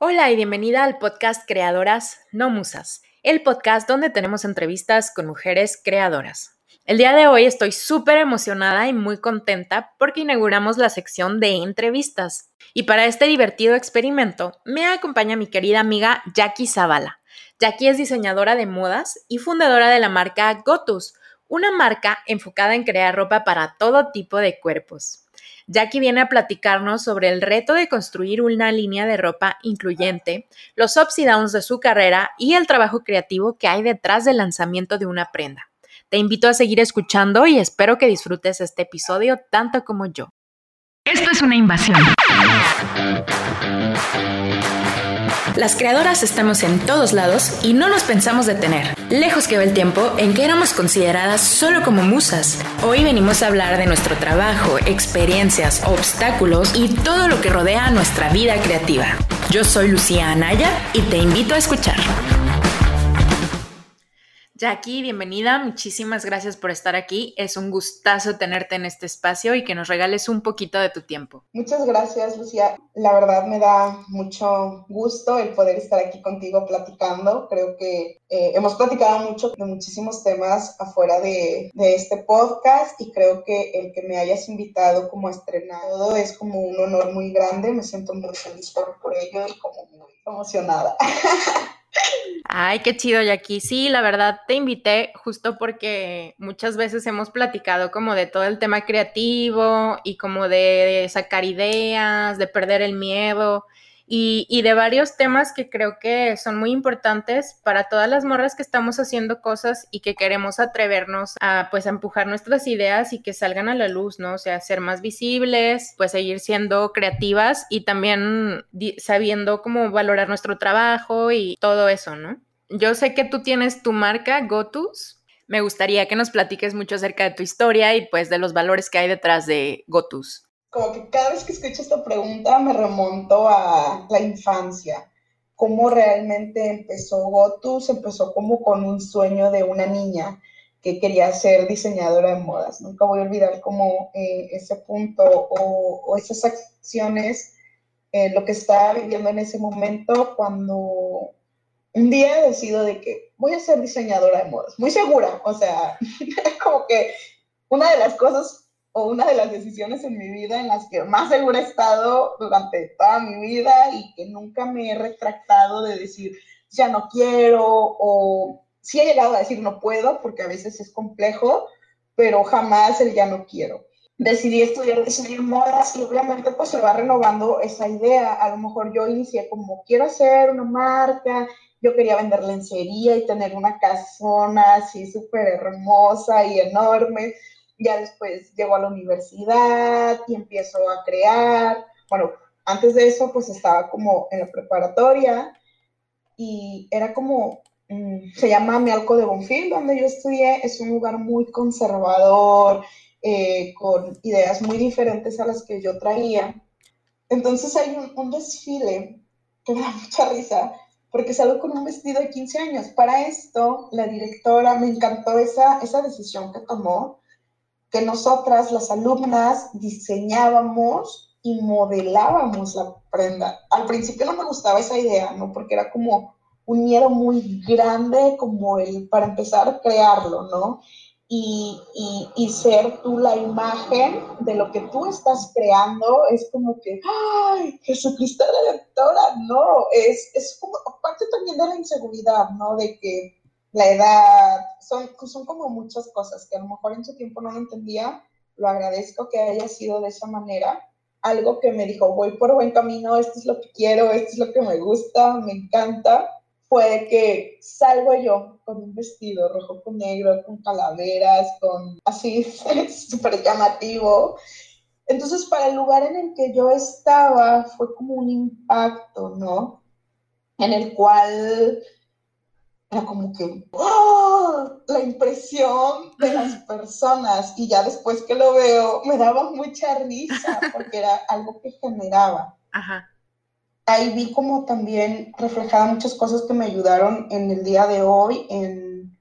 Hola y bienvenida al podcast Creadoras No Musas, el podcast donde tenemos entrevistas con mujeres creadoras. El día de hoy estoy súper emocionada y muy contenta porque inauguramos la sección de entrevistas. Y para este divertido experimento me acompaña mi querida amiga Jackie Zavala. Jackie es diseñadora de modas y fundadora de la marca Gotus, una marca enfocada en crear ropa para todo tipo de cuerpos. Jackie viene a platicarnos sobre el reto de construir una línea de ropa incluyente, los ups y downs de su carrera y el trabajo creativo que hay detrás del lanzamiento de una prenda. Te invito a seguir escuchando y espero que disfrutes este episodio tanto como yo. Esto es una invasión. Las creadoras estamos en todos lados y no nos pensamos detener. Lejos quedó el tiempo en que éramos consideradas solo como musas. Hoy venimos a hablar de nuestro trabajo, experiencias, obstáculos y todo lo que rodea nuestra vida creativa. Yo soy Lucía Anaya y te invito a escuchar. Jackie, bienvenida. Muchísimas gracias por estar aquí. Es un gustazo tenerte en este espacio y que nos regales un poquito de tu tiempo. Muchas gracias, Lucía. La verdad me da mucho gusto el poder estar aquí contigo platicando. Creo que eh, hemos platicado mucho de muchísimos temas afuera de, este podcast y creo que el que me hayas invitado como estrenado es como un honor muy grande. Me siento muy feliz por, por ello y como muy emocionada. Ay, qué chido, Jackie. Sí, la verdad te invité justo porque muchas veces hemos platicado como de todo el tema creativo y como de sacar ideas, de perder el miedo y, de varios temas que creo que son muy importantes para todas las morras que estamos haciendo cosas y que queremos atrevernos a pues empujar nuestras ideas y que salgan a la luz, ¿no? O sea, ser más visibles, pues seguir siendo creativas y también sabiendo cómo valorar nuestro trabajo y todo eso, ¿no? Yo sé que tú tienes tu marca Gotus. Me gustaría que nos platiques mucho acerca de tu historia y pues de los valores que hay detrás de Gotus como que cada vez que escucho esta pregunta me remonto a la infancia, cómo realmente empezó Gotus, empezó como con un sueño de una niña que quería ser diseñadora de modas. Nunca voy a olvidar como eh, ese punto o, esas acciones, eh, lo que estaba viviendo en ese momento cuando un día decido de que voy a ser diseñadora de modas, muy segura, o sea, como que una de las cosas o una de las decisiones en mi vida en las que más segura he estado durante toda mi vida y que nunca me he retractado de decir ya no quiero o sí he llegado a decir no puedo porque a veces es complejo, pero jamás el ya no quiero. Decidí estudiar diseño de modas y obviamente pues se va renovando esa idea. A lo mejor yo inicié como quiero hacer una marca, yo quería vender lencería y tener una casona así súper hermosa y enorme ya después llego a la universidad y empiezo a crear. Bueno, antes de eso pues estaba como en la preparatoria y era como, mm, se llama Mialco de Bonfil, donde yo estudié, es un lugar muy conservador, eh, con ideas muy diferentes a las que yo traía. Entonces hay un, un desfile que me da mucha risa, porque salgo con un vestido de 15 años. Para esto, la directora me encantó esa, esa decisión que tomó que nosotras, las alumnas, diseñábamos y modelábamos la prenda. Al principio no me gustaba esa idea, ¿no? Porque era como un miedo muy grande, como el, para empezar a crearlo, ¿no? Y, y, y, ser tú la imagen de lo que tú estás creando es como que, ¡ay, Jesucristo Redentora! No, es, es como parte también de la inseguridad, ¿no? De que la edad, son, son como muchas cosas que a lo mejor en su tiempo no lo entendía, lo agradezco que haya sido de esa manera, algo que me dijo, voy por buen camino, esto es lo que quiero, esto es lo que me gusta, me encanta, fue que salgo yo con un vestido rojo con negro, con calaveras, con así súper llamativo. Entonces, para el lugar en el que yo estaba fue como un impacto, ¿no? En el cual era como que ¡oh! la impresión de las personas y ya después que lo veo me daba mucha risa porque era algo que generaba. Ajá. Ahí vi como también reflejada muchas cosas que me ayudaron en el día de hoy, en,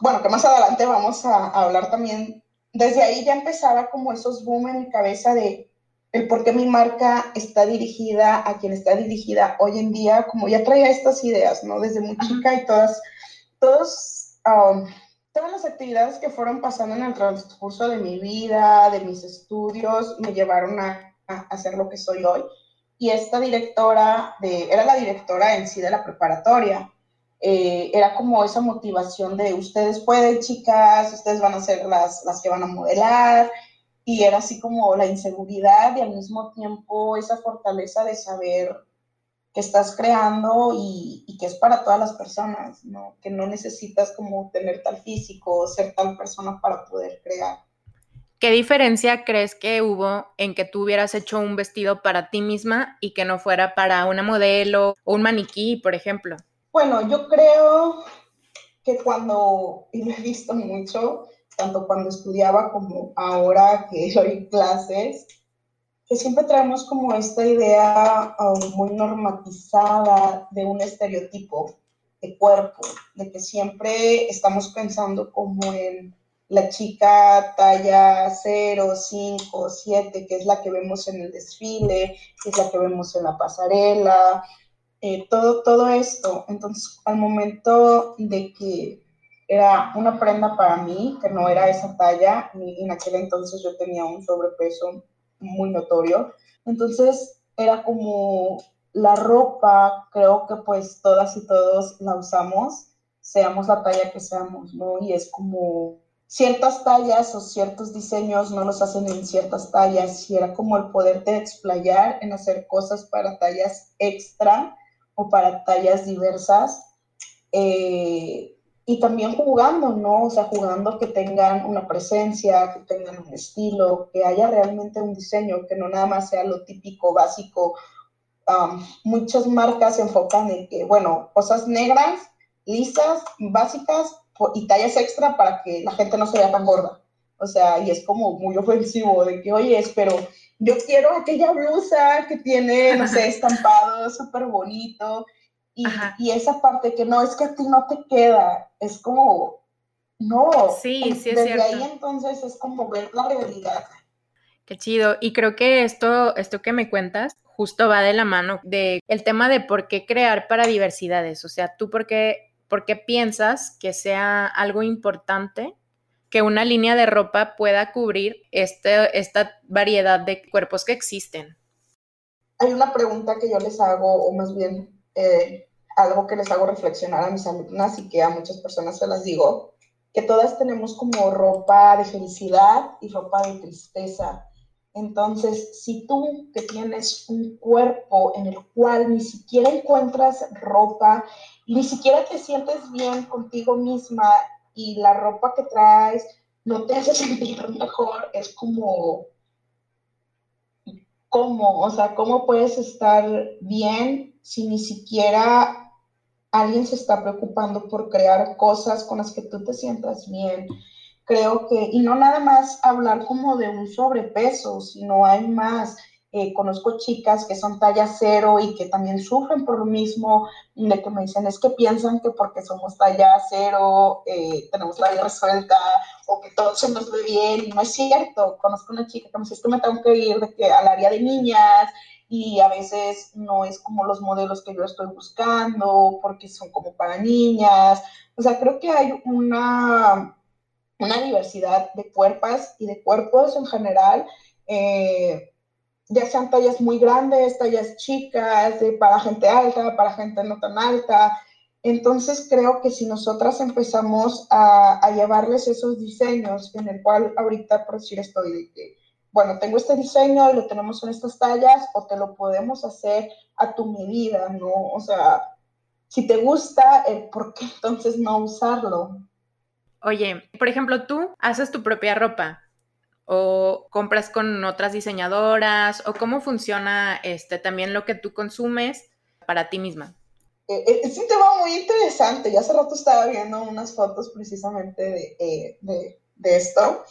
bueno, que más adelante vamos a, a hablar también. Desde ahí ya empezaba como esos boom en mi cabeza de el por qué mi marca está dirigida a quien está dirigida hoy en día, como ya traía estas ideas, ¿no? Desde muy chica y todas, todos, um, todas las actividades que fueron pasando en el transcurso de mi vida, de mis estudios, me llevaron a, a hacer lo que soy hoy. Y esta directora, de, era la directora en sí de la preparatoria, eh, era como esa motivación de ustedes pueden, chicas, ustedes van a ser las, las que van a modelar, y era así como la inseguridad y al mismo tiempo esa fortaleza de saber que estás creando y, y, que es para todas las personas, ¿no? Que no necesitas como tener tal físico o ser tal persona para poder crear. ¿Qué diferencia crees que hubo en que tú hubieras hecho un vestido para ti misma y que no fuera para una modelo o un maniquí, por ejemplo? Bueno, yo creo que cuando, y lo he visto mucho, tanto cuando estudiaba como ahora que doy clases, que siempre traemos como esta idea um, muy normatizada de un estereotipo de cuerpo, de que siempre estamos pensando como en la chica talla 0, 5, 7, que es la que vemos en el desfile, que es la que vemos en la pasarela, eh, todo, todo esto. Entonces, al momento de que era una prenda para mí, que no era esa talla, y en aquel entonces yo tenía un sobrepeso muy notorio. Entonces era como la ropa, creo que pues todas y todos la usamos, seamos la talla que seamos, ¿no? Y es como ciertas tallas o ciertos diseños no los hacen en ciertas tallas y era como el poderte explayar en hacer cosas para tallas extra o para tallas diversas. Eh, y también jugando, ¿no? O sea, jugando que tengan una presencia, que tengan un estilo, que haya realmente un diseño, que no nada más sea lo típico, básico. muchas marcas se enfocan en que, bueno, cosas negras, lisas, básicas y tallas extra para que la gente no se vea tan gorda. O sea, y es como muy ofensivo de que, oye, pero yo quiero aquella blusa que tiene, no sé, estampado súper bonito y, esa parte que no, es que a ti no te queda, es como, no. Sí, sí, es Desde ahí entonces es como ver la realidad. Qué chido. Y creo que esto, esto que me cuentas justo va de la mano de el tema de por qué crear para diversidades. O sea, tú por qué, por qué piensas que sea algo importante que una línea de ropa pueda cubrir este, esta variedad de cuerpos que existen. Hay una pregunta que yo les hago, o más bien eh, algo que les hago reflexionar a mis alumnas y que a muchas personas se las digo, que todas tenemos como ropa de felicidad y ropa de tristeza. Entonces, si tú que tienes un cuerpo en el cual ni siquiera encuentras ropa, ni siquiera te sientes bien contigo misma y la ropa que traes no te hace sentir mejor, es como, ¿cómo? O sea, ¿cómo puedes estar bien si ni siquiera alguien se está preocupando por crear cosas con las que tú te sientas bien. Creo que, y no nada más hablar como de un sobrepeso, sino hay más. Eh, conozco chicas que son talla cero y que también sufren por lo mismo, de que me dicen es que piensan que porque somos talla cero eh, tenemos la vida resuelta o que todo se nos ve bien, y no es cierto. Conozco una chica que me dice es que me tengo que ir al área de niñas y a veces no es como los modelos que yo estoy buscando porque son como para niñas. O sea, creo que hay una, una diversidad de cuerpos y de cuerpos en general, eh, ya sean tallas muy grandes, tallas chicas, para gente alta, para gente no tan alta. Entonces creo que si nosotras empezamos a, a llevarles esos diseños en el cual ahorita por decir estoy de que bueno, tengo este diseño y lo tenemos en estas tallas o te lo podemos hacer a tu medida, ¿no? O sea, si te gusta, ¿por qué entonces no usarlo? Oye, por ejemplo, tú haces tu propia ropa o compras con otras diseñadoras o cómo funciona este también lo que tú consumes para ti misma. Eh, eh, es un tema muy interesante. Ya hace rato estaba viendo unas fotos precisamente de, eh, de, de esto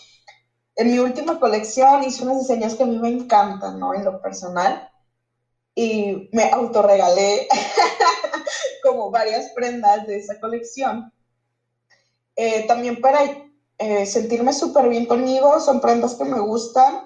en mi última colección hice unos diseños que a mí me encantan, ¿no? En lo personal. Y me autorregalé como varias prendas de esa colección. Eh, también para eh, sentirme súper bien conmigo, son prendas que me gustan.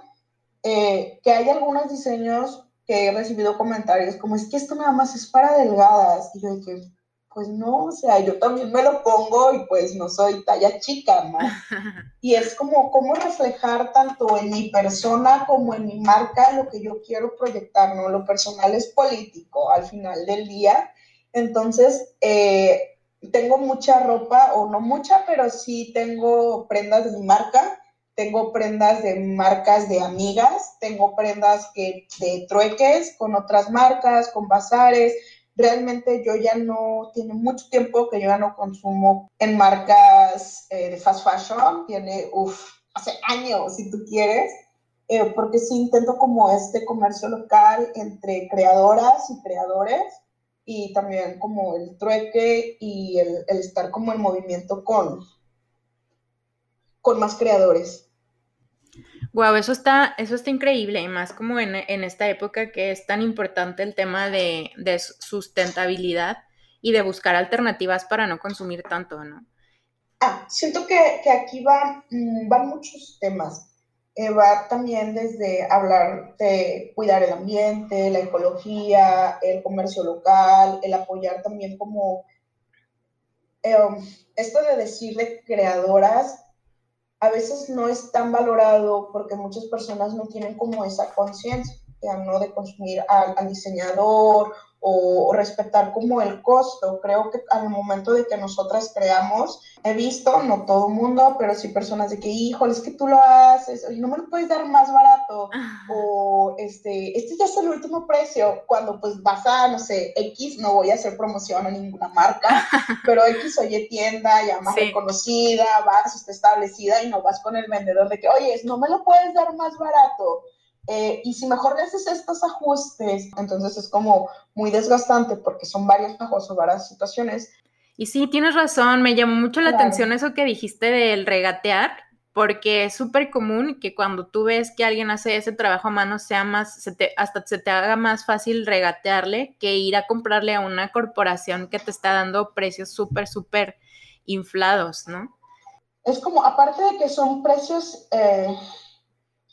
eh, que hay algunos diseños que he recibido comentarios como es que esto nada más es para delgadas. Y yo dije, pues no, o sea, yo también me lo pongo y pues no soy talla chica, ¿no? Y es como cómo reflejar tanto en mi persona como en mi marca lo que yo quiero proyectar, ¿no? Lo personal es político al final del día. Entonces, eh, tengo mucha ropa, o no mucha, pero sí tengo prendas de mi marca, tengo prendas de marcas de amigas, tengo prendas que, de trueques con otras marcas, con bazares, realmente yo ya no, tiene mucho tiempo que yo ya no consumo en marcas eh, de fast fashion, tiene, uff, hace años si tú quieres, eh, porque sí intento como este comercio local entre creadoras y creadores y también como el trueque y el, el estar como en movimiento con, con más creadores. Wow, eso está, eso está increíble, y más como en, esta época que es tan importante el tema de, sustentabilidad y de buscar alternativas para no consumir tanto, ¿no? Ah, siento que, aquí van, mm, van muchos temas. Eh, va también desde hablar de cuidar el ambiente, la ecología, el comercio local, el apoyar también como em, esto de decirle creadoras a veces no es tan valorado porque muchas personas no tienen como esa conciencia, ¿no? De consumir al, diseñador o, respetar como el costo. Creo que al momento de que nosotras creamos, he visto, no todo el mundo, pero sí personas de que, híjole, es que tú lo haces, y no me lo puedes dar más barato, o este, este ya es el último precio, cuando pues vas a, no sé, X, no voy a hacer promoción a ninguna marca, pero X oye tienda ya más reconocida, vas, está establecida y no vas con el vendedor de que, oye, no me lo puedes dar más barato eh, y si mejor le haces estos ajustes, entonces es como muy desgastante porque son varios bajos o varias situaciones. Y sí, tienes razón, me llamó mucho la atención eso que dijiste del regatear, porque es súper común que cuando tú ves que alguien hace ese trabajo a mano sea más, se te, hasta se te haga más fácil regatearle que ir a comprarle a una corporación que te está dando precios súper, súper inflados, ¿no? Es como, aparte de que son precios eh,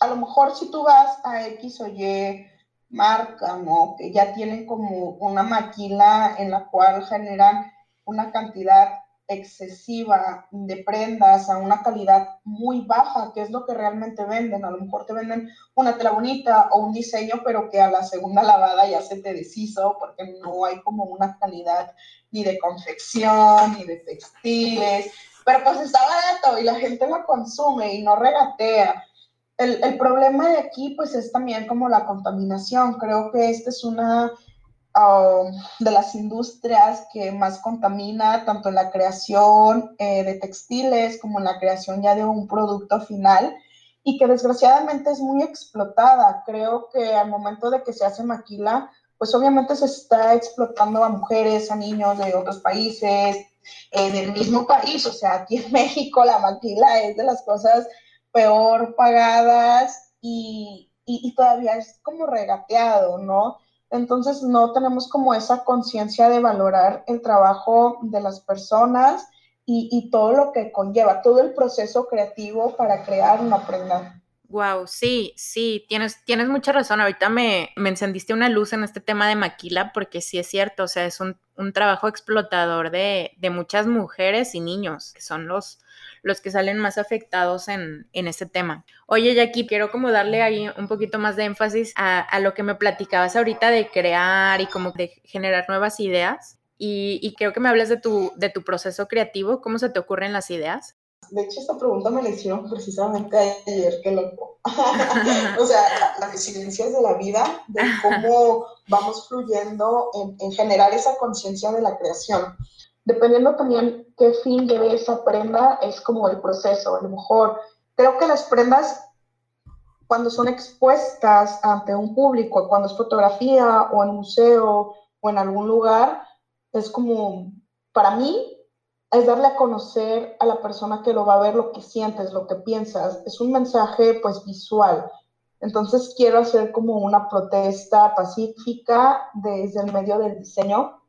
a lo mejor si tú vas a X o Y marca, ¿no? Que ya tienen como una maquila en la cual generan una cantidad excesiva de prendas a una calidad muy baja, que es lo que realmente venden. A lo mejor te venden una tela bonita o un diseño, pero que a la segunda lavada ya se te deshizo porque no hay como una calidad ni de confección, ni de textiles, pero pues está barato y la gente lo consume y no regatea el, problema de aquí, pues, es también como la contaminación. Creo que esta es una um, de las industrias que más contamina, tanto en la creación eh, de textiles como en la creación ya de un producto final y que desgraciadamente es muy explotada. Creo que al momento de que se hace maquila, pues obviamente se está explotando a mujeres, a niños de otros países, en el mismo país. O sea, aquí en México la maquila es de las cosas peor pagadas y, y, todavía es como regateado, ¿no? Entonces no tenemos como esa conciencia de valorar el trabajo de las personas y, y, todo lo que conlleva, todo el proceso creativo para crear una prenda. Wow, sí, sí, tienes, tienes mucha razón. Ahorita me, me encendiste una luz en este tema de maquila, porque sí es cierto, o sea, es un, un trabajo explotador de, de muchas mujeres y niños, que son los, los que salen más afectados en, en este tema. Oye, Jackie, quiero como darle ahí un poquito más de énfasis a, lo que me platicabas ahorita de crear y como de generar nuevas ideas. Y, y creo que me hablas de tu, de tu proceso creativo, ¿cómo se te ocurren las ideas? De hecho, esta pregunta me la hicieron precisamente ayer, que loco. o sea, las residencias de la vida, de cómo vamos fluyendo en, en generar esa conciencia de la creación dependiendo también qué fin lleve esa prenda, es como el proceso. A lo mejor creo que las prendas, cuando son expuestas ante un público, cuando es fotografía o en museo o en algún lugar, es como, para mí, es darle a conocer a la persona que lo va a ver lo que sientes, lo que piensas. Es un mensaje pues visual. Entonces quiero hacer como una protesta pacífica desde el medio del diseño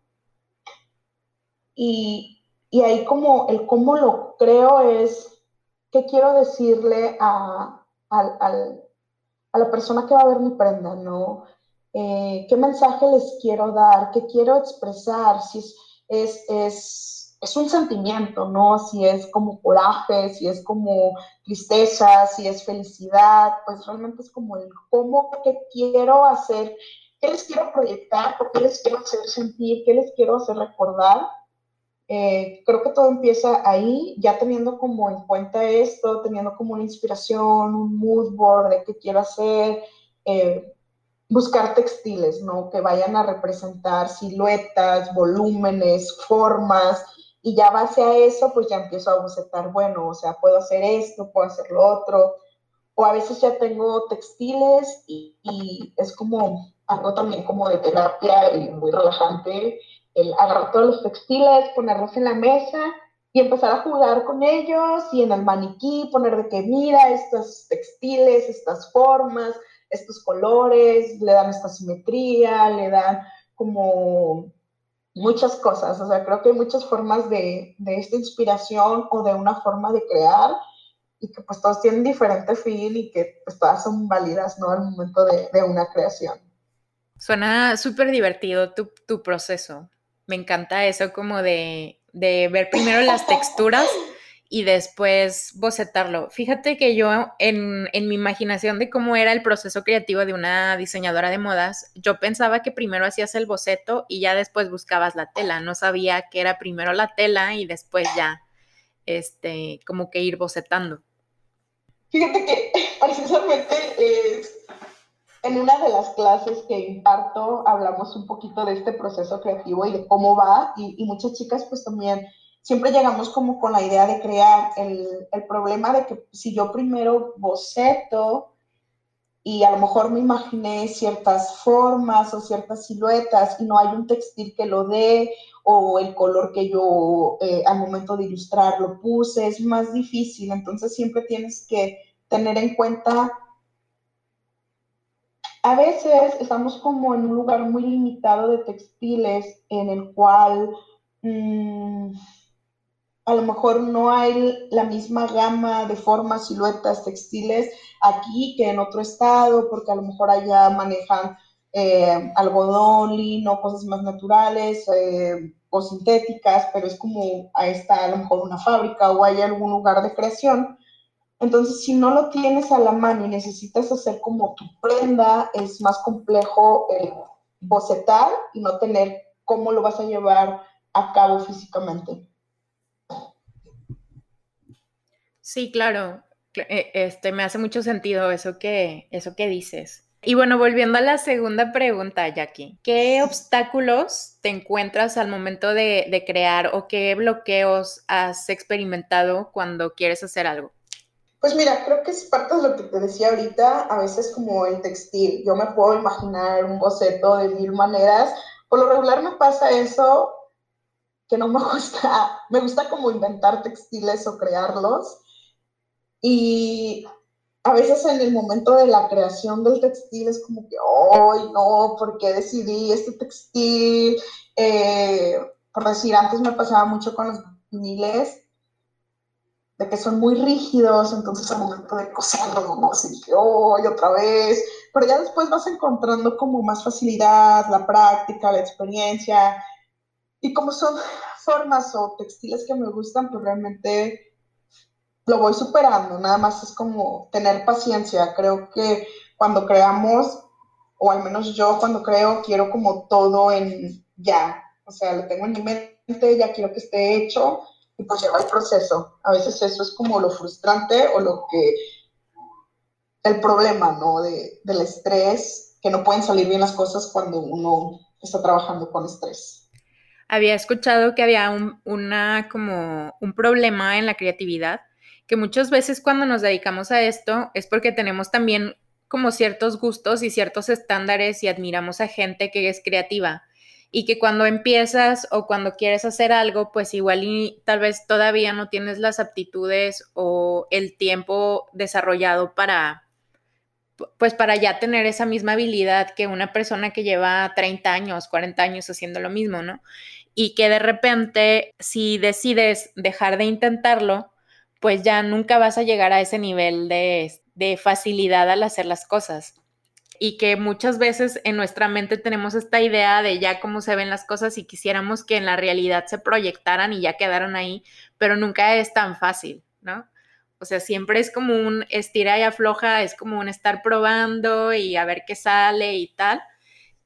y, ahí como el cómo lo creo es, ¿qué quiero decirle a, a la persona que va a ver mi prenda, ¿no? Eh, ¿Qué mensaje les quiero dar? ¿Qué quiero expresar? Si es, es, es un sentimiento, ¿no? Si es como coraje, si es como tristeza, si es felicidad, pues realmente es como el cómo, qué quiero hacer, qué les quiero proyectar, qué les quiero hacer sentir, qué les quiero hacer recordar eh, creo que todo empieza ahí, ya teniendo como en cuenta esto, teniendo como una inspiración, un mood board de qué quiero hacer, eh, buscar textiles, ¿no? Que vayan a representar siluetas, volúmenes, formas, y ya base a eso, pues ya empiezo a bocetar, bueno, o sea, puedo hacer esto, puedo hacer lo otro, o a veces ya tengo textiles y, y es como algo también como de terapia y muy relajante el agarrar todos los textiles, ponerlos en la mesa y empezar a jugar con ellos y en el maniquí poner de que mira estos textiles, estas formas, estos colores, le dan esta simetría, le dan como muchas cosas. O sea, creo que hay muchas formas de, de esta inspiración o de una forma de crear y que pues todos tienen diferente fin y que pues todas son válidas, ¿no? Al momento de, de una creación. Suena súper divertido tu, tu proceso. Me encanta eso como de, ver primero las texturas y después bocetarlo. Fíjate que yo en, mi imaginación de cómo era el proceso creativo de una diseñadora de modas, yo pensaba que primero hacías el boceto y ya después buscabas la tela. No sabía que era primero la tela y después ya, este, como que ir bocetando. Fíjate que precisamente en una de las clases que imparto hablamos un poquito de este proceso creativo y de cómo va y, muchas chicas pues también siempre llegamos como con la idea de crear el, el, problema de que si yo primero boceto y a lo mejor me imaginé ciertas formas o ciertas siluetas y no hay un textil que lo dé o el color que yo eh, al momento de ilustrar lo puse, es más difícil. Entonces siempre tienes que tener en cuenta a veces estamos como en un lugar muy limitado de textiles en el cual mm, a lo mejor no hay la misma gama de formas, siluetas, textiles aquí que en otro estado, porque a lo mejor allá manejan eh, algodón, lino, cosas más naturales eh, o sintéticas, pero es como ahí está a lo mejor una fábrica o hay algún lugar de creación entonces, si no lo tienes a la mano y necesitas hacer como tu prenda, es más complejo eh, bocetar y no tener cómo lo vas a llevar a cabo físicamente. Sí, claro. Eh, este, me hace mucho sentido eso que, eso que dices. Y bueno, volviendo a la segunda pregunta, Jackie, ¿qué obstáculos te encuentras al momento de, de crear o qué bloqueos has experimentado cuando quieres hacer algo? Pues mira, creo que es parte de lo que te decía ahorita, a veces como el textil. Yo me puedo imaginar un boceto de mil maneras. Por lo regular me pasa eso que no me gusta. Me gusta como inventar textiles o crearlos. Y a veces en el momento de la creación del textil es como que, ¡ay, no! ¿Por qué decidí este textil? Eh, por decir, antes me pasaba mucho con los viniles de que son muy rígidos, entonces al momento de coserlo, como así que, oh, y otra vez, pero ya después vas encontrando como más facilidad, la práctica, la experiencia, y como son formas o textiles que me gustan, pues realmente lo voy superando, nada más es como tener paciencia, creo que cuando creamos, o al menos yo cuando creo, quiero como todo en ya, o sea, lo tengo en mi mente, ya quiero que esté hecho, y pues lleva el proceso. A veces eso es como lo frustrante o lo que, el problema, ¿no? De, del estrés, que no pueden salir bien las cosas cuando uno está trabajando con estrés. Había escuchado que había un, una, como un problema en la creatividad, que muchas veces cuando nos dedicamos a esto es porque tenemos también como ciertos gustos y ciertos estándares y admiramos a gente que es creativa y que cuando empiezas o cuando quieres hacer algo, pues igual y tal vez todavía no tienes las aptitudes o el tiempo desarrollado para, pues para ya tener esa misma habilidad que una persona que lleva 30 años, 40 años haciendo lo mismo, ¿no? Y que de repente, si decides dejar de intentarlo, pues ya nunca vas a llegar a ese nivel de, de facilidad al hacer las cosas. Y que muchas veces en nuestra mente tenemos esta idea de ya cómo se ven las cosas y quisiéramos que en la realidad se proyectaran y ya quedaron ahí, pero nunca es tan fácil, ¿no? O sea, siempre es como un estira y afloja, es como un estar probando y a ver qué sale y tal.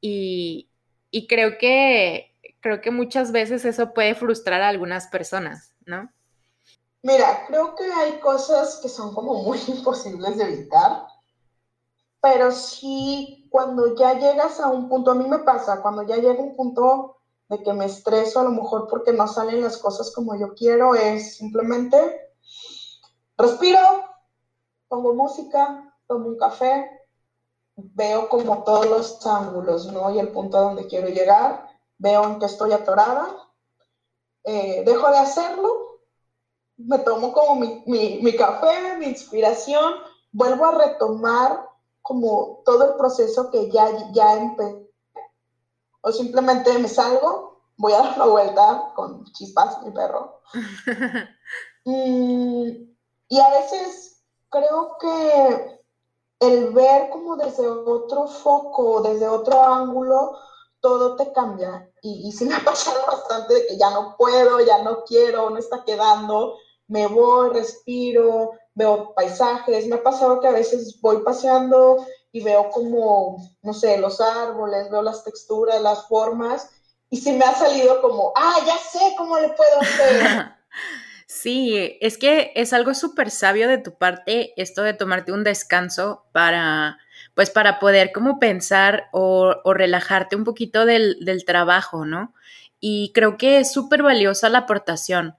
Y, y creo que creo que muchas veces eso puede frustrar a algunas personas, ¿no? Mira, creo que hay cosas que son como muy imposibles de evitar, pero sí cuando ya llegas a un punto, a mí me pasa, cuando ya llega un punto de que me estreso a lo mejor porque no salen las cosas como yo quiero, es simplemente Respiro, pongo música, tomo un café, veo como todos los ángulos, ¿no? Y el punto a donde quiero llegar, veo en que estoy atorada, eh, dejo de hacerlo, me tomo como mi, mi, café, mi inspiración, vuelvo a retomar como todo el proceso que ya, ya empecé. O simplemente me salgo, voy a dar la vuelta con chispas, mi perro. mm, y a veces creo que el ver como desde otro foco, desde otro ángulo, todo te cambia. Y, y sí me ha pasado bastante de que ya no puedo, ya no quiero, no está quedando, me voy, respiro, veo paisajes. Me ha pasado que a veces voy paseando y veo como, no sé, los árboles, veo las texturas, las formas, y sí me ha salido como, ah, ya sé cómo le puedo hacer. Sí, es que es algo súper sabio de tu parte esto de tomarte un descanso para, pues para poder como pensar o, relajarte un poquito del, trabajo, ¿no? Y creo que es súper valiosa la aportación.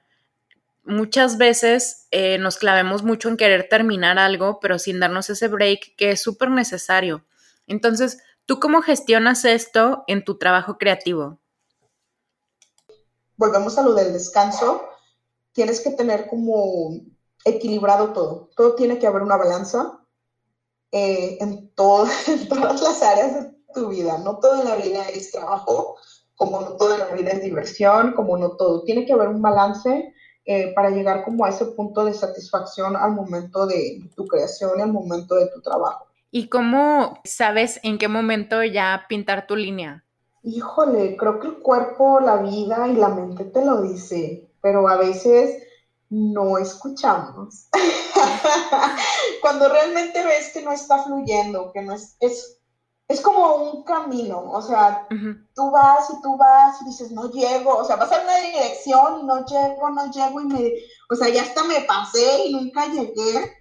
Muchas veces eh, nos clavemos mucho en querer terminar algo, pero sin darnos ese break que es súper necesario. Entonces, ¿tú cómo gestionas esto en tu trabajo creativo? Volvemos a lo del descanso tienes que tener como equilibrado todo. Todo tiene que haber una balanza eh, en, todas las áreas de tu vida. No toda la vida es trabajo, como no toda la vida es diversión, como no todo. Tiene que haber un balance eh, para llegar como a ese punto de satisfacción al momento de tu creación y al momento de tu trabajo. ¿Y cómo sabes en qué momento ya pintar tu línea? Híjole, creo que el cuerpo, la vida y la mente te lo dice pero a veces no escuchamos. Cuando realmente ves que no está fluyendo, que no es, es, es como un camino, o sea, tú vas y tú vas y dices, no llego, o sea, vas a una dirección y no llego, no llego y me, o sea, ya hasta me pasé y nunca llegué.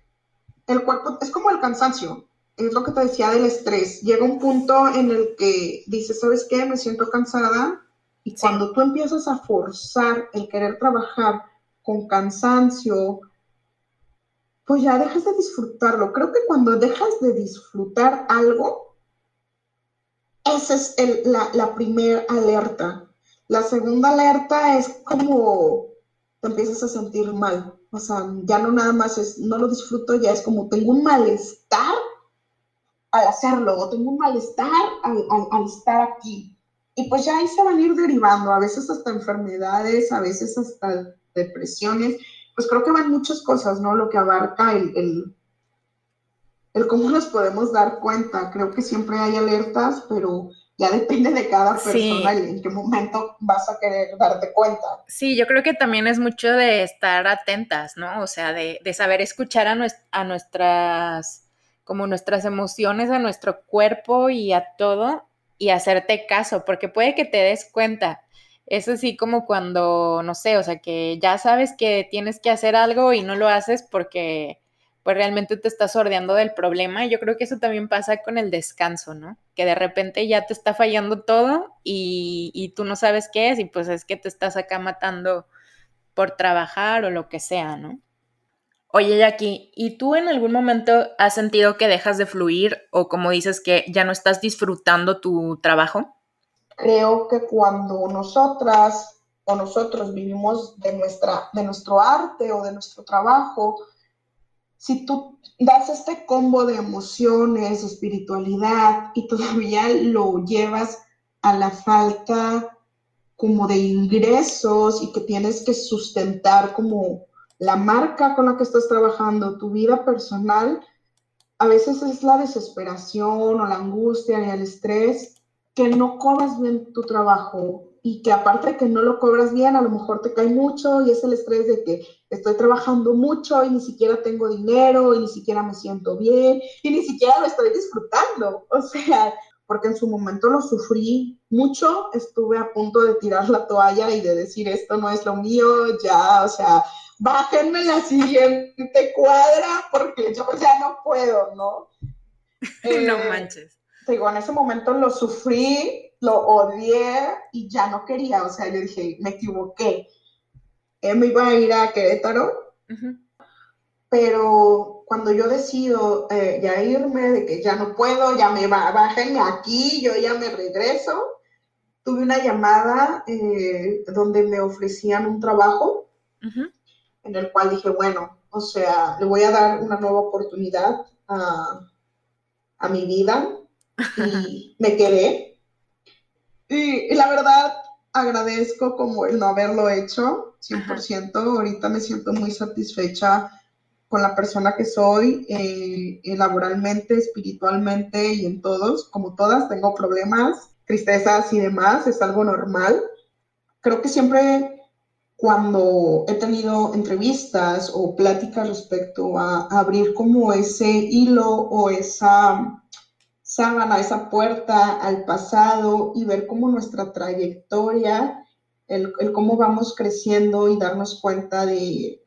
El cuerpo es como el cansancio, es lo que te decía del estrés. Llega un punto en el que dices, ¿sabes qué? Me siento cansada, y cuando tú empiezas a forzar el querer trabajar con cansancio, pues ya dejas de disfrutarlo. Creo que cuando dejas de disfrutar algo, esa es la, primera alerta. La segunda alerta es como te empiezas a sentir mal. O sea, ya no nada más es, no lo disfruto, ya es como tengo un malestar al hacerlo, o tengo un malestar al, estar aquí. Y pues ya ahí se van a ir derivando, a veces hasta enfermedades, a veces hasta depresiones, pues creo que van muchas cosas, ¿no? Lo que abarca el, cómo nos podemos dar cuenta. Creo que siempre hay alertas, pero ya depende de cada persona y en qué momento vas a querer darte cuenta. Sí, yo creo que también es mucho de estar atentas, ¿no? O sea, de, de saber escuchar a, a nuestras, como nuestras emociones, a nuestro cuerpo y a todo y hacerte caso, porque puede que te des cuenta. Es así como cuando, no sé, o sea, que ya sabes que tienes que hacer algo y no lo haces porque pues realmente te estás sordeando del problema. Y yo creo que eso también pasa con el descanso, ¿no? Que de repente ya te está fallando todo y, y tú no sabes qué es y pues es que te estás acá matando por trabajar o lo que sea, ¿no? Oye, Jackie, ¿y tú en algún momento has sentido que dejas de fluir o como dices que ya no estás disfrutando tu trabajo? Creo que cuando nosotras o nosotros vivimos de, nuestra, de nuestro arte o de nuestro trabajo, si tú das este combo de emociones, espiritualidad y todavía lo llevas a la falta como de ingresos y que tienes que sustentar como la marca con la que estás trabajando, tu vida personal, a veces es la desesperación o la angustia y el estrés que no cobras bien tu trabajo y que aparte de que no lo cobras bien, a lo mejor te cae mucho y es el estrés de que estoy trabajando mucho y ni siquiera tengo dinero y ni siquiera me siento bien y ni siquiera lo estoy disfrutando. O sea, porque en su momento lo sufrí mucho, estuve a punto de tirar la toalla y de decir esto no es lo mío, ya, o sea, bájenme la siguiente cuadra porque yo ya no puedo, ¿no? no eh, manches. Digo, en ese momento lo sufrí, lo odié y ya no quería, o sea, le dije, me equivoqué. Él me iba a ir a Querétaro, pero cuando yo decido eh, ya irme, de que ya no puedo, ya me va, bájenme aquí, yo ya me regreso, tuve una llamada eh, donde me ofrecían un trabajo en el cual dije, bueno, o sea, le voy a dar una nueva oportunidad a, a mi vida y me quedé. Y, la verdad, agradezco como el no haberlo hecho, 100%. Ahorita me siento muy satisfecha con la persona que soy, eh, eh, laboralmente, espiritualmente y en todos. Como todas, tengo problemas, tristezas y demás, es algo normal. Creo que siempre cuando he tenido entrevistas o pláticas respecto a abrir como ese hilo o esa sábana, esa puerta al pasado y ver cómo nuestra trayectoria, el, cómo vamos creciendo y darnos cuenta de,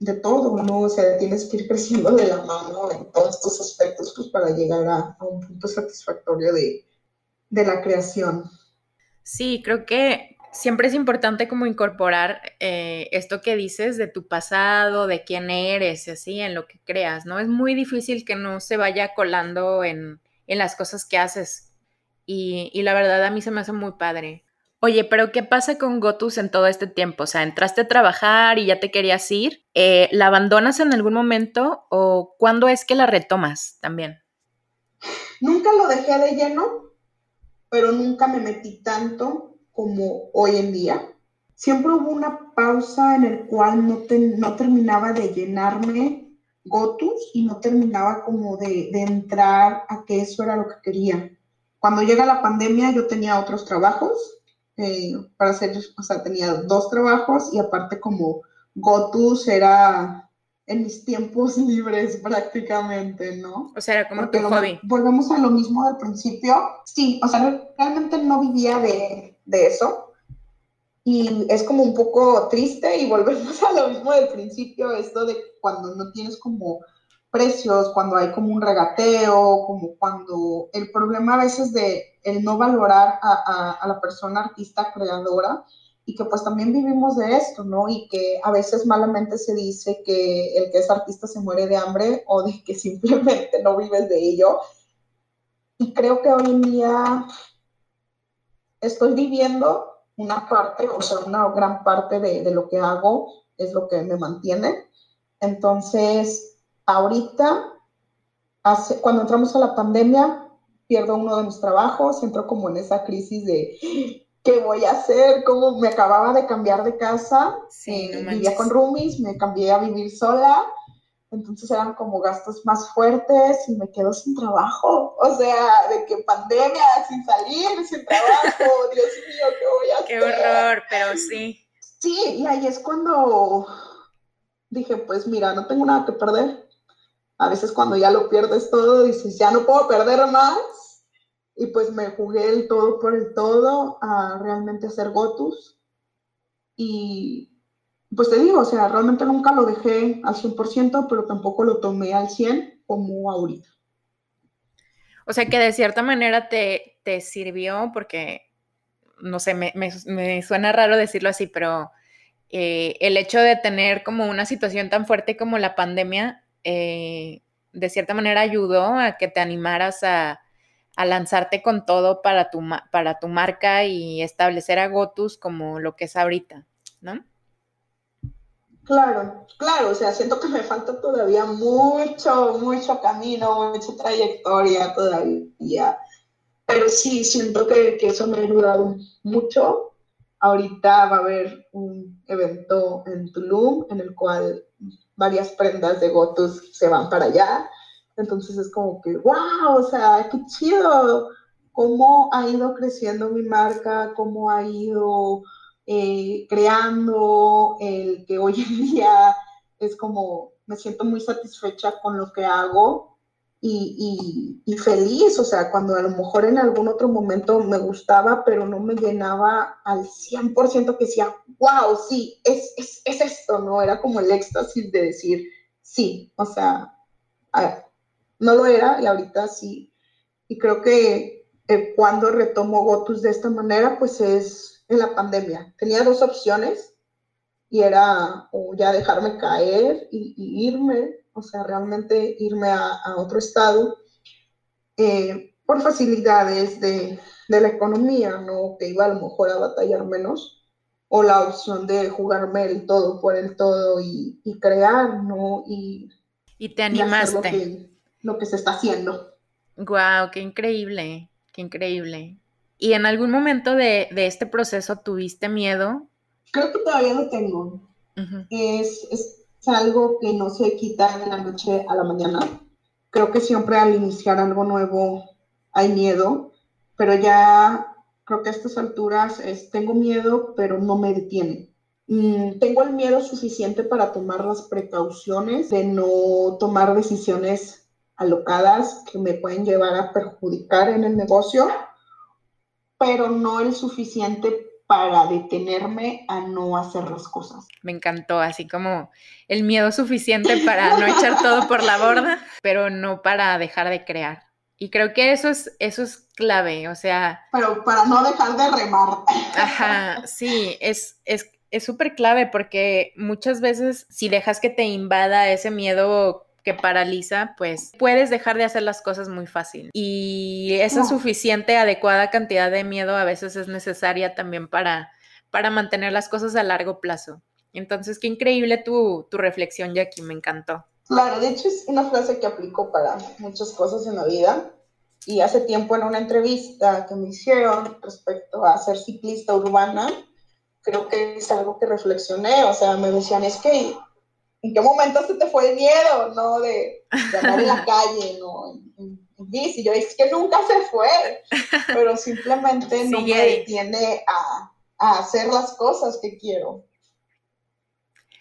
de, todo, ¿no? O sea, tienes que ir creciendo de la mano en todos estos aspectos pues, para llegar a, un punto satisfactorio de, de la creación. Sí, creo que siempre es importante como incorporar eh, esto que dices de tu pasado, de quién eres, así, en lo que creas, ¿no? Es muy difícil que no se vaya colando en, en las cosas que haces. Y, la verdad a mí se me hace muy padre. Oye, pero ¿qué pasa con Gotus en todo este tiempo? O sea, entraste a trabajar y ya te querías ir. Eh, ¿La abandonas en algún momento o cuándo es que la retomas también? Nunca lo dejé de lleno, pero nunca me metí tanto como hoy en día. Siempre hubo una pausa en el cual no, no terminaba de llenarme Gotus y no terminaba como de, entrar a que eso era lo que quería. Cuando llega la pandemia yo tenía otros trabajos, eh, para hacer, o sea, tenía dos trabajos y aparte como Gotus era en mis tiempos libres prácticamente, ¿no? O sea, era como tu hobby. Volvemos a lo mismo del principio. Sí, o sea, realmente no vivía de, de eso y es como un poco triste y volvemos a lo mismo del principio, esto de cuando no tienes como precios, cuando hay como un regateo, como cuando el problema a veces de el no valorar a, a, la persona artista creadora y que pues también vivimos de esto, ¿no? Y que a veces malamente se dice que el que es artista se muere de hambre o de que simplemente no vives de ello. Y creo que hoy en día estoy viviendo una parte, o sea, una gran parte de, lo que hago es lo que me mantiene. Entonces, ahorita, hace, cuando entramos a la pandemia, pierdo uno de mis trabajos, entro como en esa crisis de qué voy a hacer, cómo me acababa de cambiar de casa, sí, eh, vivía con roomies, me cambié a vivir sola entonces eran como gastos más fuertes y me quedo sin trabajo. O sea, de que pandemia, sin salir, sin trabajo, Dios mío, ¿qué voy a hacer? Qué horror, pero sí. Sí, y ahí es cuando dije, pues mira, no tengo nada que perder. A veces cuando ya lo pierdes todo, dices, ya no puedo perder más. Y pues me jugué el todo por el todo a realmente hacer Gotus. Y pues te digo, o sea, realmente nunca lo dejé al 100%, pero tampoco lo tomé al 100 como ahorita. O sea, que de cierta manera te, te sirvió porque, no sé, me, me, suena raro decirlo así, pero eh, el hecho de tener como una situación tan fuerte como la pandemia, eh, de cierta manera ayudó a que te animaras a, a lanzarte con todo para tu, para tu marca y establecer a Gotus como lo que es ahorita, ¿no? Claro, claro, o sea, siento que me falta todavía mucho, mucho camino, mucha trayectoria todavía, pero sí, siento que, eso me ha ayudado mucho. Ahorita va a haber un evento en Tulum en el cual varias prendas de Gotus se van para allá. Entonces es como que, wow, o sea, qué chido, cómo ha ido creciendo mi marca, cómo ha ido eh, creando, el que hoy en día es como, me siento muy satisfecha con lo que hago y, y, feliz, o sea, cuando a lo mejor en algún otro momento me gustaba, pero no me llenaba al 100% que decía, wow, sí, es, es, es, esto, ¿no? Era como el éxtasis de decir, sí, o sea, no lo era y ahorita sí. Y creo que eh, cuando retomo Gotus de esta manera, pues es en la pandemia. Tenía dos opciones y era o ya dejarme caer y, irme, o sea, realmente irme a, otro estado eh, por facilidades de, de, la economía, ¿no? Que iba a lo mejor a batallar menos, o la opción de jugarme el todo por el todo y, y crear, ¿no? Y, y te animaste. lo, que, lo que se está haciendo. Guau, qué increíble, qué increíble. ¿Y en algún momento de, de este proceso tuviste miedo Creo que todavía lo tengo. es, es, algo que no se quita de la noche a la mañana. Creo que siempre al iniciar algo nuevo hay miedo, pero ya creo que a estas alturas es, tengo miedo, pero no me detiene. Mm, tengo el miedo suficiente para tomar las precauciones de no tomar decisiones alocadas que me pueden llevar a perjudicar en el negocio, pero no el suficiente para detenerme a no hacer las cosas. Me encantó, así como el miedo suficiente para no echar todo por la borda, pero no para dejar de crear. Y creo que eso es, eso es clave, o sea... Pero para no dejar de remar. Ajá, sí, es, es, es súper clave porque muchas veces si dejas que te invada ese miedo que paraliza, pues puedes dejar de hacer las cosas muy fácil. Y esa suficiente, adecuada cantidad de miedo a veces es necesaria también para, para mantener las cosas a largo plazo. Entonces, qué increíble tu, tu reflexión, Jackie, me encantó. Claro, de hecho es una frase que aplico para muchas cosas en la vida. Y hace tiempo en una entrevista que me hicieron respecto a ser ciclista urbana, creo que es algo que reflexioné. O sea, me decían, es que ¿En qué momento se te fue el miedo, no? De, andar en la calle, ¿no? En, bici. Yo es que nunca se fue, pero simplemente no me detiene a, a, hacer las cosas que quiero.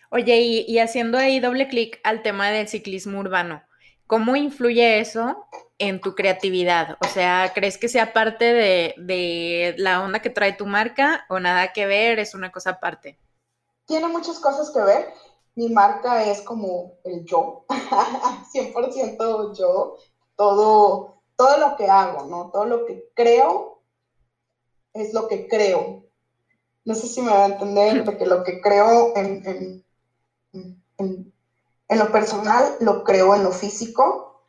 Oye, y, y haciendo ahí doble clic al tema del ciclismo urbano, ¿cómo influye eso en tu creatividad? O sea, ¿crees que sea parte de, de la onda que trae tu marca o nada que ver? ¿Es una cosa aparte? Tiene muchas cosas que ver mi marca es como el yo, 100% yo, todo, todo lo que hago, ¿no? Todo lo que creo es lo que creo. No sé si me va a entender, porque lo que creo en, en, lo personal, lo creo en lo físico.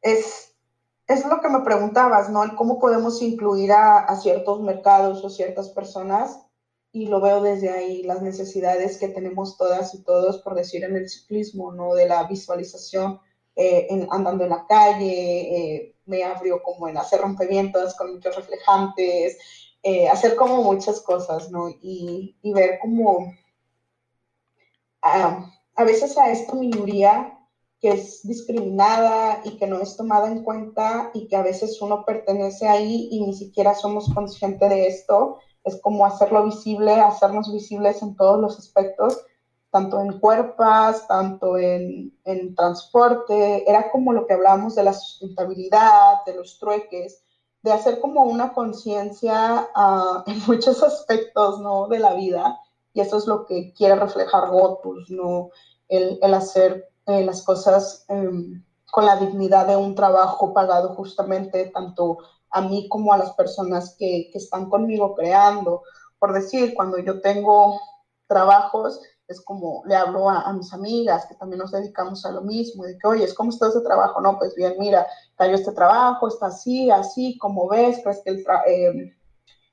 Es, es lo que me preguntabas, ¿no? El cómo podemos incluir a, a ciertos mercados o ciertas personas y lo veo desde ahí, las necesidades que tenemos todas y todos, por decir, en el ciclismo, ¿no? De la visualización, eh, andando en la calle, eh, me abrió como en hacer rompimientos con muchos reflejantes, eh, hacer como muchas cosas, ¿no? Y, y ver como a, a veces a esta minoría que es discriminada y que no es tomada en cuenta y que a veces uno pertenece ahí y ni siquiera somos conscientes de esto, es como hacerlo visible, hacernos visibles en todos los aspectos, tanto en cuerpos, tanto en, en transporte, era como lo que hablábamos de la sustentabilidad, de los trueques, de hacer como una conciencia uh, en muchos aspectos, ¿no? De la vida, y eso es lo que quiere reflejar Gotus, ¿no? El, el hacer eh, las cosas eh, con la dignidad de un trabajo pagado justamente tanto a mí como a las personas que, que están conmigo creando. Por decir, cuando yo tengo trabajos, es como le hablo a, mis amigas que también nos dedicamos a lo mismo, de que, oye, ¿cómo está ese trabajo? No, pues bien, mira, cayó este trabajo, está así, así, como ves, crees que el, em,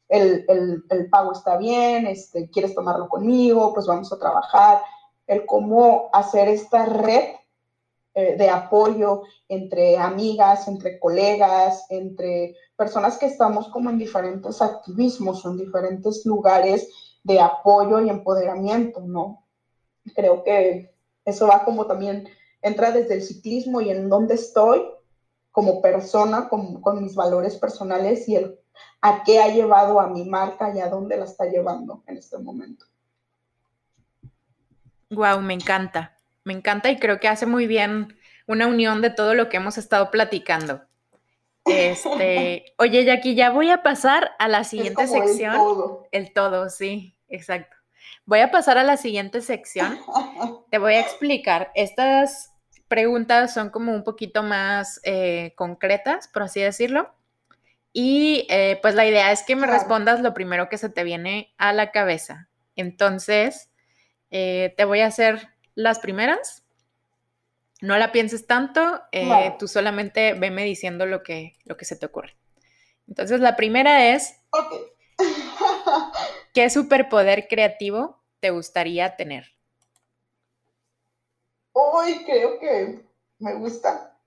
el, el, el, pago está bien, este, quieres tomarlo conmigo, pues vamos a trabajar. El cómo hacer esta red eh, de apoyo entre amigas, entre colegas, entre personas que estamos como en diferentes activismos o en diferentes lugares de apoyo y empoderamiento, ¿no? Creo que eso va como también entra desde el ciclismo y en dónde estoy como persona, con, con mis valores personales y el a qué ha llevado a mi marca y a dónde la está llevando en este momento. Wow, me encanta. Me encanta y creo que hace muy bien una unión de todo lo que hemos estado platicando. Este, oye, Jackie, ya voy a pasar a la siguiente sección. El todo. el todo, sí, exacto. Voy a pasar a la siguiente sección. Te voy a explicar. Estas preguntas son como un poquito más eh, concretas, por así decirlo. Y eh, pues la idea es que me respondas lo primero que se te viene a la cabeza. Entonces, eh, te voy a hacer las primeras. No la pienses tanto, eh, tú solamente veme diciendo lo que, lo que se te ocurre. Entonces, la primera es, ¿qué superpoder creativo te gustaría tener? Hoy creo que me gusta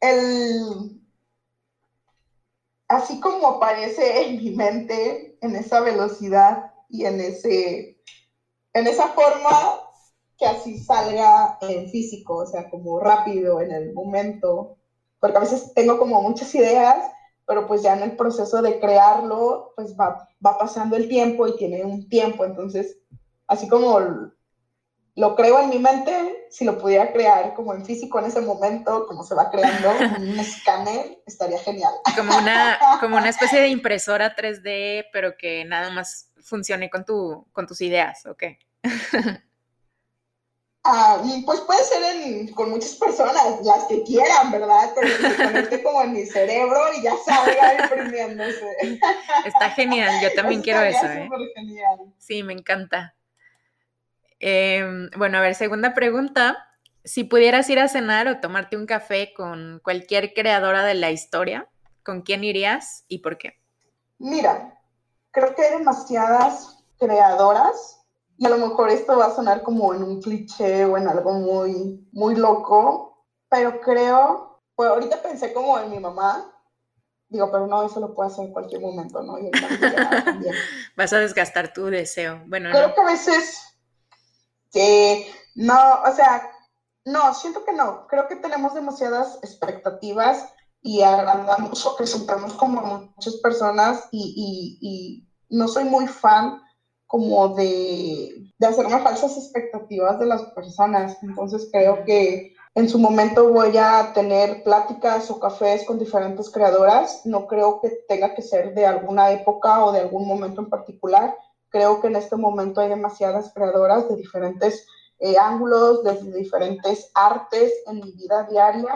el así como aparece en mi mente, en esa velocidad y en, ese, en esa forma que así salga en físico, o sea, como rápido en el momento, porque a veces tengo como muchas ideas, pero pues ya en el proceso de crearlo, pues va, va pasando el tiempo y tiene un tiempo, entonces, así como lo creo en mi mente, si lo pudiera crear como en físico en ese momento, como se va creando un escáner, estaría genial. Como una, como una especie de impresora 3D, pero que nada más funcione con, tu, con tus ideas, ¿ok? Ah, pues puede ser con muchas personas, las que quieran, ¿verdad? Pero que se conecte como en mi cerebro y ya salga imprimiéndose. Está genial, yo también quiero eso. ¿eh? Genial. Sí, me encanta. Em, bueno, a ver, segunda pregunta. Si pudieras ir a cenar o tomarte un café con cualquier creadora de la historia, ¿con quién irías y por qué? Mira, creo que hay demasiadas creadoras y a lo mejor esto va a sonar como en un cliché o en algo muy, muy loco, pero creo, pues ahorita pensé como en mi mamá, digo, pero no, eso lo puedo hacer en cualquier momento, ¿no? Y Vas a desgastar tu deseo. Bueno, creo que a veces Sí, no, o sea, no, siento que no. Creo que tenemos demasiadas expectativas y agrandamos o presentamos como muchas personas y, no soy muy fan como de, de hacerme falsas expectativas de las personas. Entonces creo que en su momento voy a tener pláticas o cafés con diferentes creadoras. No creo que tenga que ser de alguna época o de algún momento en particular Creo que en este momento hay demasiadas creadoras de diferentes eh, ángulos, de diferentes artes en mi vida diaria,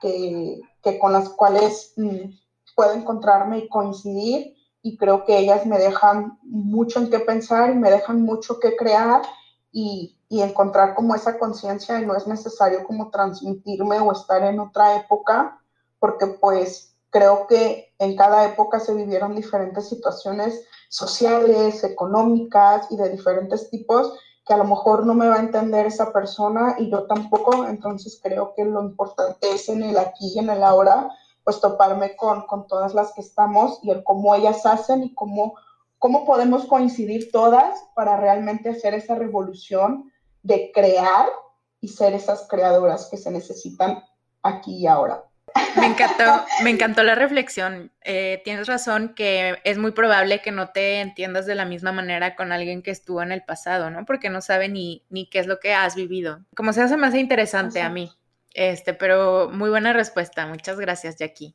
que, con las cuales mm, puedo encontrarme y coincidir. Y creo que ellas me dejan mucho en qué pensar y me dejan mucho que crear y, y encontrar como esa conciencia y no es necesario como transmitirme o estar en otra época, porque pues creo que en cada época se vivieron diferentes situaciones sociales, económicas y de diferentes tipos que a lo mejor no me va a entender esa persona y yo tampoco, entonces creo que lo importante es en el aquí y en el ahora, pues toparme con, con todas las que estamos y el cómo ellas hacen y cómo, cómo podemos coincidir todas para realmente hacer esa revolución de crear y ser esas creadoras que se necesitan aquí y ahora. Me encantó, me encantó la reflexión. Eh, tienes razón que es muy probable que no te entiendas de la misma manera con alguien que estuvo en el pasado, ¿no? Porque no sabe ni, ni qué es lo que has vivido. Como se hace más interesante a mí. Este, pero muy buena respuesta. Muchas gracias, Jackie.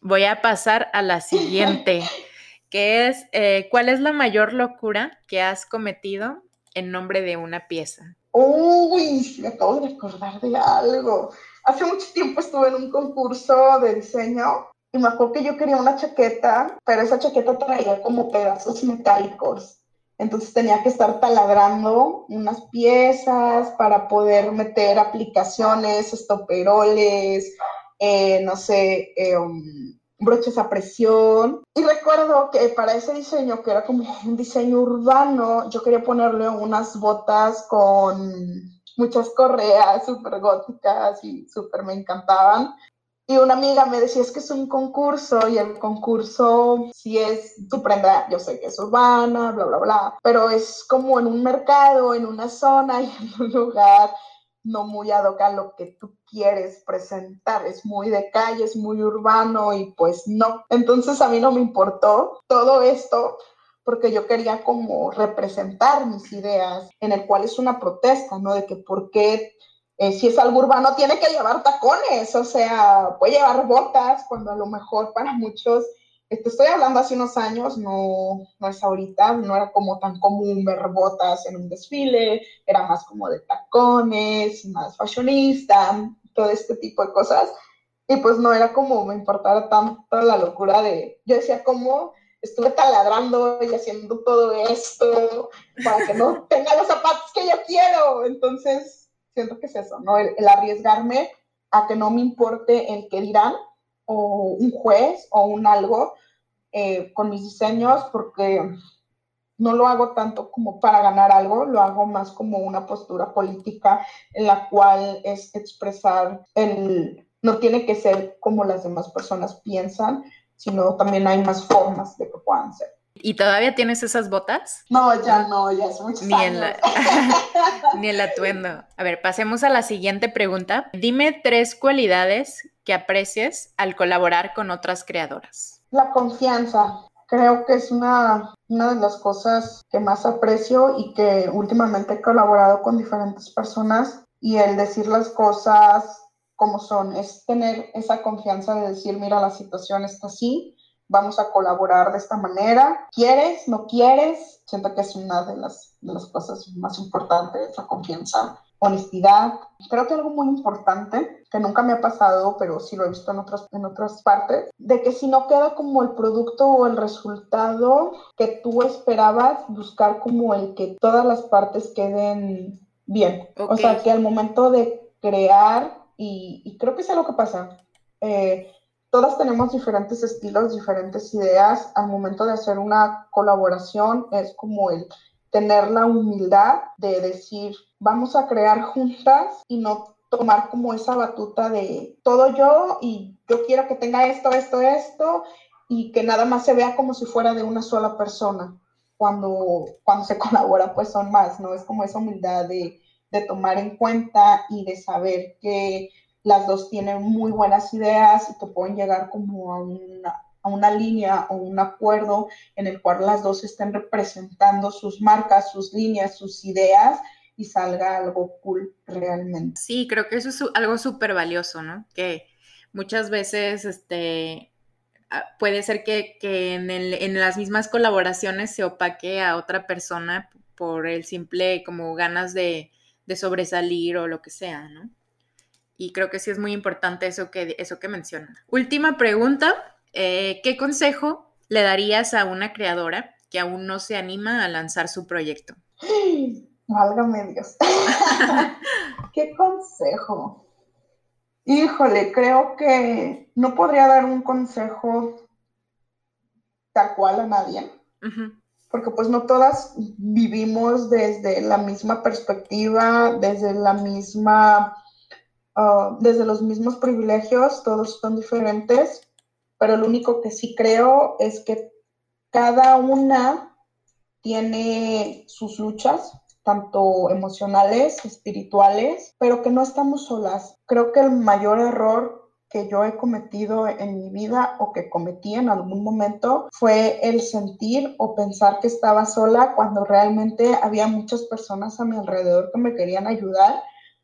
Voy a pasar a la siguiente, que es, eh, ¿cuál es la mayor locura que has cometido en nombre de una pieza? Uy, me acabo de acordar de algo. Hace mucho tiempo estuve en un concurso de diseño y me acuerdo que yo quería una chaqueta, pero esa chaqueta traía como pedazos metálicos. Entonces tenía que estar taladrando unas piezas para poder meter aplicaciones, estoperoles, eh, no sé, eh, um, broches a presión. Y recuerdo que para ese diseño, que era como un diseño urbano, yo quería ponerle unas botas con muchas correas súper góticas y súper me encantaban. Y una amiga me decía, es que es un concurso y el concurso, si es tu prenda, yo sé que es urbana, bla, bla, bla, pero es como en un mercado, en una zona y en un lugar no muy ad a lo que tú quieres presentar, es muy de calle, es muy urbano y pues no. Entonces a mí no me importó todo esto porque yo quería como representar mis ideas, en el cual es una protesta, ¿no? De que por qué eh, si es algo urbano tiene que llevar tacones, o sea, puede llevar botas, cuando a lo mejor para muchos te estoy hablando hace unos años, no, no es ahorita, no era como tan común ver botas en un desfile, era más como de tacones, más fashionista, todo este tipo de cosas. Y pues no era como me importara tanto la locura de, yo decía como estuve taladrando y haciendo todo esto para que no tenga los zapatos que yo quiero. Entonces, siento que es eso, ¿no? El, arriesgarme a que no me importe el que dirán, o un juez o un algo eh, con mis diseños porque no lo hago tanto como para ganar algo, lo hago más como una postura política en la cual es expresar el, no tiene que ser como las demás personas piensan, sino también hay más formas de que puedan ser. ¿Y todavía tienes esas botas? No, ya no, ya es mucho ni En la, ni el atuendo. A ver, pasemos a la siguiente pregunta. Dime tres cualidades que aprecies al colaborar con otras creadoras. La confianza. Creo que es una, una de las cosas que más aprecio y que últimamente he colaborado con diferentes personas y el decir las cosas como son, es tener esa confianza de decir, mira, la situación está así, vamos a colaborar de esta manera. ¿Quieres? ¿No quieres? Siento que es una de las, de las cosas más importantes, la confianza, honestidad. Creo que algo muy importante, que nunca me ha pasado, pero sí lo he visto en otras, en otras partes, de que si no queda como el producto o el resultado que tú esperabas, buscar como el que todas las partes queden bien. O sea, que al momento de crear, y, y creo que es algo que pasa, eh, todas tenemos diferentes estilos, diferentes ideas. Al momento de hacer una colaboración es como el tener la humildad de decir, vamos a crear juntas y no tomar como esa batuta de todo yo y yo quiero que tenga esto, esto, esto y que nada más se vea como si fuera de una sola persona. Cuando, cuando se colabora, pues son más, ¿no? Es como esa humildad de, de tomar en cuenta y de saber que las dos tienen muy buenas ideas y que pueden llegar como a una, a una línea o un acuerdo en el cual las dos estén representando sus marcas, sus líneas, sus ideas y salga algo cool realmente. Sí, creo que eso es algo súper valioso, ¿no? Que muchas veces, este, ah, puede ser que, que en, el, en, las mismas colaboraciones se opaque a otra persona por el simple como ganas de, de sobresalir o lo que sea, ¿no? Y creo que sí es muy importante eso que, eso que menciona. Última pregunta, eh, ¿qué consejo le darías a una creadora que aún no se anima a lanzar su proyecto? Válgame Dios. ¿Qué consejo? Híjole, creo que no podría dar un consejo tal cual a nadie, porque pues no todas vivimos desde la misma perspectiva, desde la misma Ah, desde los mismos privilegios, todos son diferentes, pero lo único que sí creo es que cada una tiene sus luchas, tanto emocionales, espirituales, pero que no estamos solas. Creo que el mayor error que yo he cometido en mi vida o que cometí en algún momento fue el sentir o pensar que estaba sola cuando realmente había muchas personas a mi alrededor que me querían ayudar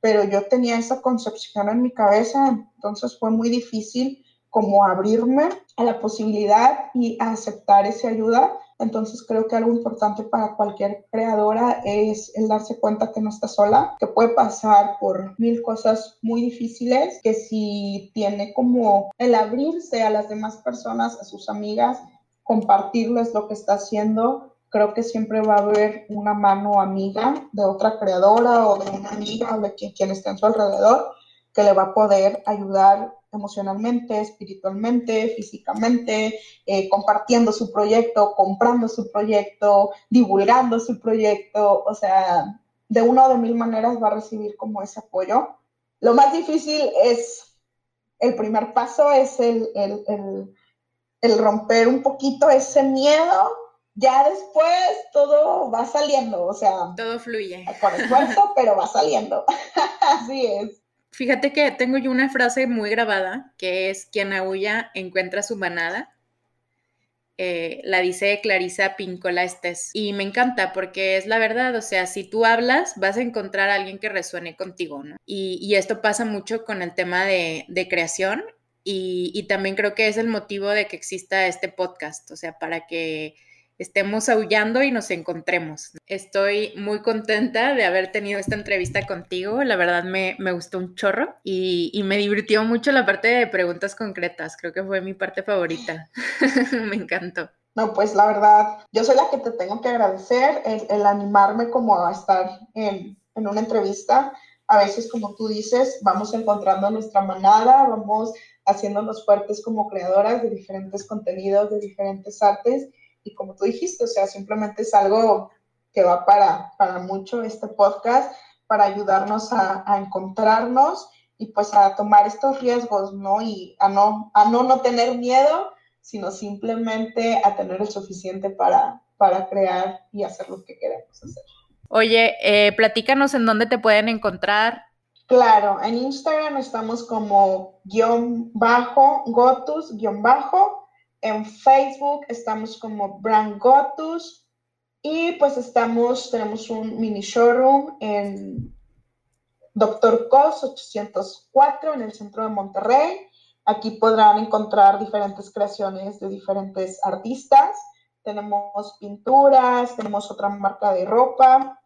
pero yo tenía esa concepción en mi cabeza, entonces fue muy difícil como abrirme a la posibilidad y aceptar esa ayuda. Entonces creo que algo importante para cualquier creadora es el darse cuenta que no está sola, que puede pasar por mil cosas muy difíciles, que si tiene como el abrirse a las demás personas, a sus amigas, compartirles lo que está haciendo, creo que siempre va a haber una mano amiga de otra creadora o de una amiga o de quien, quien esté en su alrededor que le va a poder ayudar emocionalmente, espiritualmente, físicamente, eh, compartiendo su proyecto, comprando su proyecto, divulgando su proyecto, o sea, de una o de mil maneras va a recibir como ese apoyo. Lo más difícil es, el primer paso es el, el, el, el romper un poquito ese miedo ya después todo va saliendo, o sea. Todo fluye. Con esfuerzo, pero va saliendo. Así es. Fíjate que tengo yo una frase muy grabada, que es, quien aúlla encuentra su manada. Eh, la dice Clarisa Pincola Estés. Y me encanta porque es la verdad, o sea, si tú hablas, vas a encontrar a alguien que resuene contigo, ¿no? Y, esto pasa mucho con el tema de, de creación y, y, también creo que es el motivo de que exista este podcast, o sea, para que estemos aullando y nos encontremos. Estoy muy contenta de haber tenido esta entrevista contigo, la verdad me, gustó un chorro y, y, me divirtió mucho la parte de preguntas concretas, creo que fue mi parte favorita, me encantó. No, pues la verdad, yo soy la que te tengo que agradecer el, animarme como a estar en, en una entrevista. A veces, como tú dices, vamos encontrando nuestra manada, vamos haciéndonos fuertes como creadoras de diferentes contenidos, de diferentes artes y como tú dijiste, o sea, simplemente es algo que va para, para mucho este podcast, para ayudarnos a, a, encontrarnos y pues a tomar estos riesgos, ¿no? Y a no, a no, no tener miedo, sino simplemente a tener el suficiente para, para crear y hacer lo que queremos hacer. Oye, eh, platícanos en dónde te pueden encontrar. Claro, en Instagram estamos como guion bajo, gotus, guion bajo, en Facebook estamos como Brand Gotus y pues estamos, tenemos un mini showroom en Doctor Cos 804 en el centro de Monterrey. Aquí podrán encontrar diferentes creaciones de diferentes artistas. Tenemos pinturas, tenemos otra marca de ropa.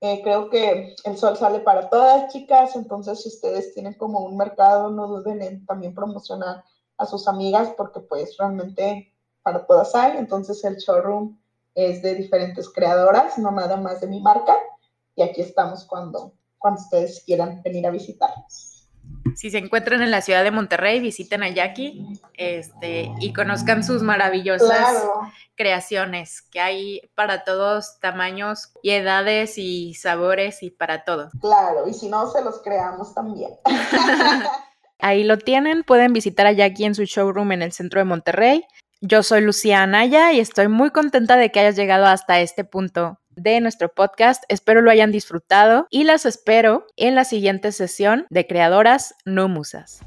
Eh, creo que el sol sale para todas, chicas. Entonces, si ustedes tienen como un mercado, no duden en también promocionar a sus amigas porque pues realmente para todas hay. Entonces el showroom es de diferentes creadoras, no nada más de mi marca. Y aquí estamos cuando, cuando ustedes quieran venir a visitarnos. Si se encuentran en la ciudad de Monterrey, visiten a Jackie este, y conozcan sus maravillosas creaciones que hay para todos tamaños y edades y sabores y para todo. Claro, y si no, se los creamos también. Ahí lo tienen, pueden visitar a Jackie en su showroom en el centro de Monterrey. Yo soy Lucía Anaya y estoy muy contenta de que hayas llegado hasta este punto de nuestro podcast. Espero lo hayan disfrutado y las espero en la siguiente sesión de Creadoras No Musas.